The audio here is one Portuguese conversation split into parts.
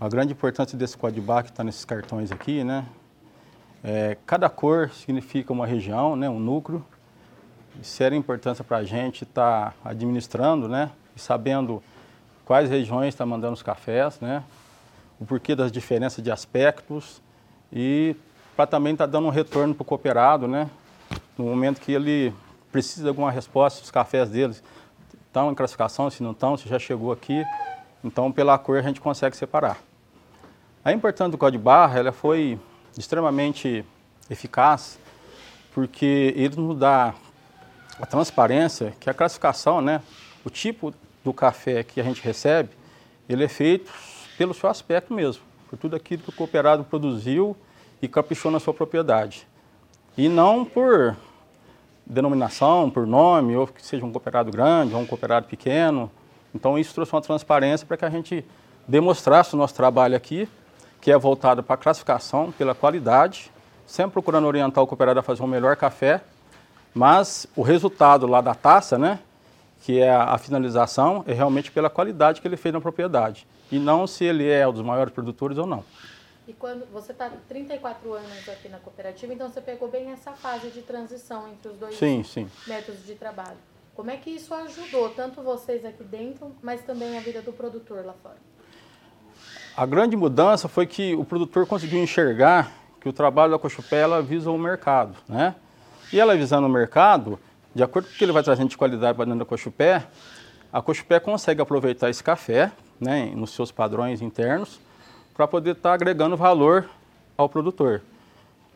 a grande importância desse código barra que está nesses cartões aqui, né? É, cada cor significa uma região, né, um núcleo. Isso era importância para a gente estar tá administrando, né, e sabendo quais regiões está mandando os cafés, né, o porquê das diferenças de aspectos e para também estar tá dando um retorno para o cooperado, né, no momento que ele precisa de alguma resposta, os cafés deles estão em classificação, se não estão, se já chegou aqui. Então, pela cor, a gente consegue separar. A importância do código de barra ela foi extremamente eficaz, porque ele nos dá a transparência que a classificação, né, o tipo do café que a gente recebe, ele é feito pelo seu aspecto mesmo, por tudo aquilo que o cooperado produziu e caprichou na sua propriedade. E não por denominação, por nome, ou que seja um cooperado grande ou um cooperado pequeno. Então isso trouxe uma transparência para que a gente demonstrasse o nosso trabalho aqui, que é voltado para a classificação, pela qualidade, sempre procurando orientar o cooperado a fazer um melhor café, mas o resultado lá da taça, né, que é a, finalização, é realmente pela qualidade que ele fez na propriedade, e não se ele é um dos maiores produtores ou não. E quando você está 34 anos aqui na cooperativa, então você pegou bem essa fase de transição entre os dois sim, sim. métodos de trabalho. Como é que isso ajudou tanto vocês aqui dentro, mas também a vida do produtor lá fora? A grande mudança foi que o produtor conseguiu enxergar que o trabalho da Cochupé ela visa o mercado, né? E ela visando o mercado, de acordo com o que ele vai trazendo de qualidade para dentro da Cochupé, a Cochupé consegue aproveitar esse café, né, nos seus padrões internos, para poder estar tá agregando valor ao produtor.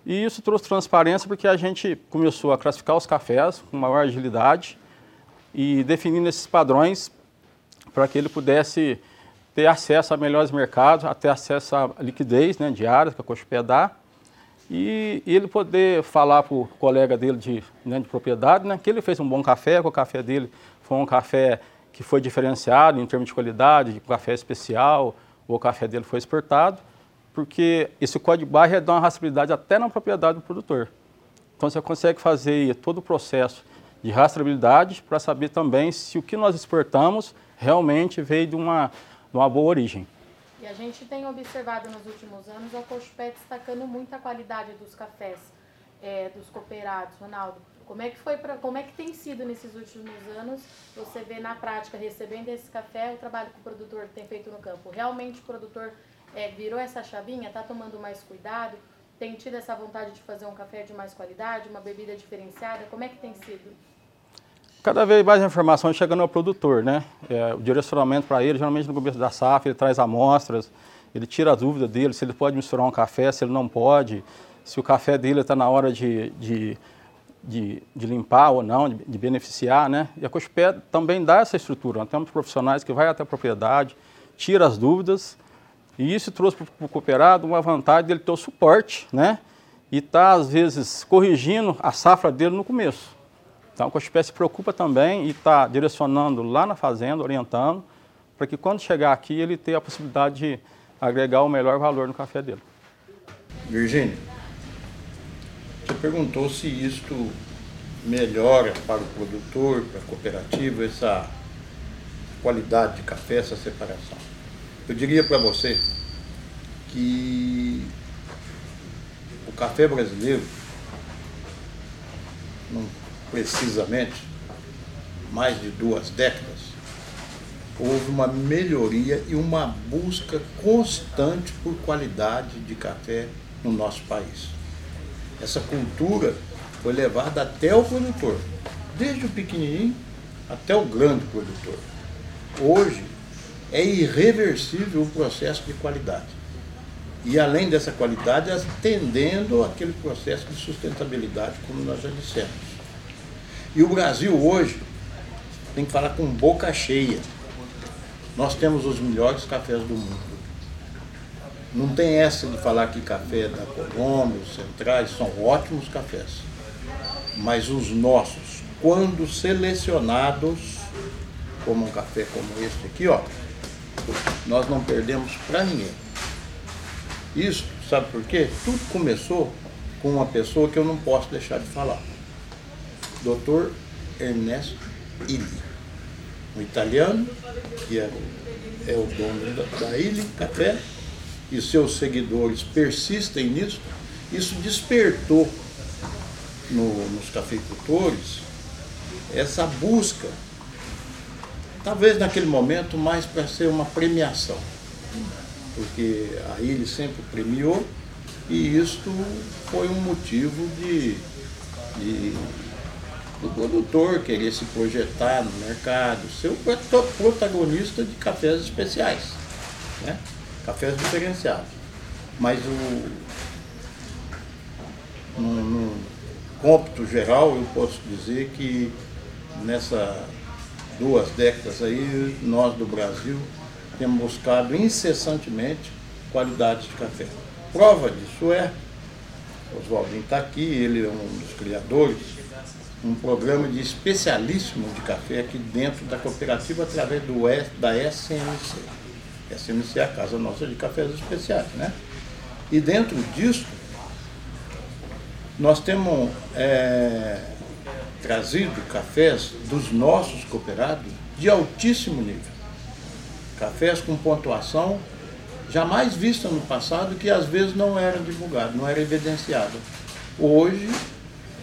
E isso trouxe transparência porque a gente começou a classificar os cafés com maior agilidade e definindo esses padrões para que ele pudesse ter acesso a melhores mercados, a ter acesso à liquidez né, diária que a Cochupé dá e, ele poder falar para o colega dele de, né, de propriedade né, que ele fez um bom café, que o café dele foi um café que foi diferenciado em termos de qualidade, de café especial, o café dele foi exportado, porque esse código barra dá uma rastreabilidade até na propriedade do produtor. Então você consegue fazer todo o processo de rastreabilidade para saber também se o que nós exportamos realmente veio de uma, de uma boa origem. E a gente tem observado nos últimos anos a Cochupé destacando muito a qualidade dos cafés é, dos cooperados, Ronaldo. Como é que foi pra, como é que tem sido nesses últimos anos você vê na prática recebendo esse café o trabalho que o produtor tem feito no campo? Realmente o produtor é, virou essa chavinha, está tomando mais cuidado, tem tido essa vontade de fazer um café de mais qualidade, uma bebida diferenciada? Como é que tem sido? Cada vez mais informações chegando ao produtor, né? É, o direcionamento para ele, geralmente no começo da safra, ele traz amostras, ele tira a dúvida dele se ele pode misturar um café, se ele não pode, se o café dele está na hora de, de de, de limpar ou não, de, de, beneficiar, né? E a Cochupé também dá essa estrutura. Nós temos profissionais que vai até a propriedade, tira as dúvidas, e isso trouxe para o cooperado uma vantagem dele ter o suporte, né? E está, às vezes, corrigindo a safra dele no começo. Então, a Cochupé se preocupa também e está direcionando lá na fazenda, orientando, para que quando chegar aqui ele tenha a possibilidade de agregar o melhor valor no café dele. Virgínia, você perguntou se isto melhora para o produtor, para a cooperativa, essa qualidade de café, essa separação. Eu diria para você que o café brasileiro, não precisamente, mais de duas décadas, houve uma melhoria e uma busca constante por qualidade de café no nosso país. Essa cultura foi levada até o produtor, desde o pequenininho até o grande produtor. Hoje é irreversível o processo de qualidade. E além dessa qualidade, atendendo aquele processo de sustentabilidade, como nós já dissemos. E o Brasil hoje tem que falar com boca cheia. Nós temos os melhores cafés do mundo. Não tem essa de falar que café da Colômbia, os centrais, são ótimos cafés. Mas os nossos, quando selecionados, como um café como este aqui, ó, nós não perdemos para ninguém. Isso, sabe por quê? Tudo começou com uma pessoa que eu não posso deixar de falar. Dr. Ernesto Illy, um italiano, que é, é o dono da, da Illy Café, e seus seguidores persistem nisso, isso despertou no, nos cafeicultores essa busca, talvez naquele momento mais para ser uma premiação, porque aí ele sempre premiou e isto foi um motivo de, de do produtor querer se projetar no mercado, ser o protagonista de cafés especiais, né? cafés diferenciados. Mas o, no, no cômputo geral, eu posso dizer que nessas duas décadas aí, nós do Brasil temos buscado incessantemente qualidade de café. Prova disso é, Oswaldinho está aqui, ele é um dos criadores, um programa de especialíssimo de café aqui dentro da cooperativa através do, da SMC. SMC é a Casa Nossa de Cafés Especiais, né? E dentro disso, nós temos é, trazido cafés dos nossos cooperados de altíssimo nível. Cafés com pontuação jamais vista no passado que às vezes não era divulgado, não era evidenciado. Hoje,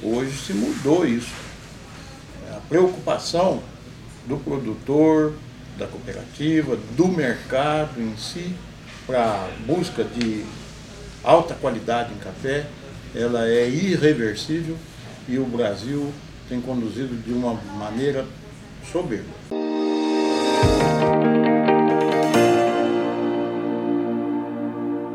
hoje se mudou isso. A preocupação do produtor, da cooperativa, do mercado em si, para busca de alta qualidade em café, ela é irreversível e o Brasil tem conduzido de uma maneira soberba.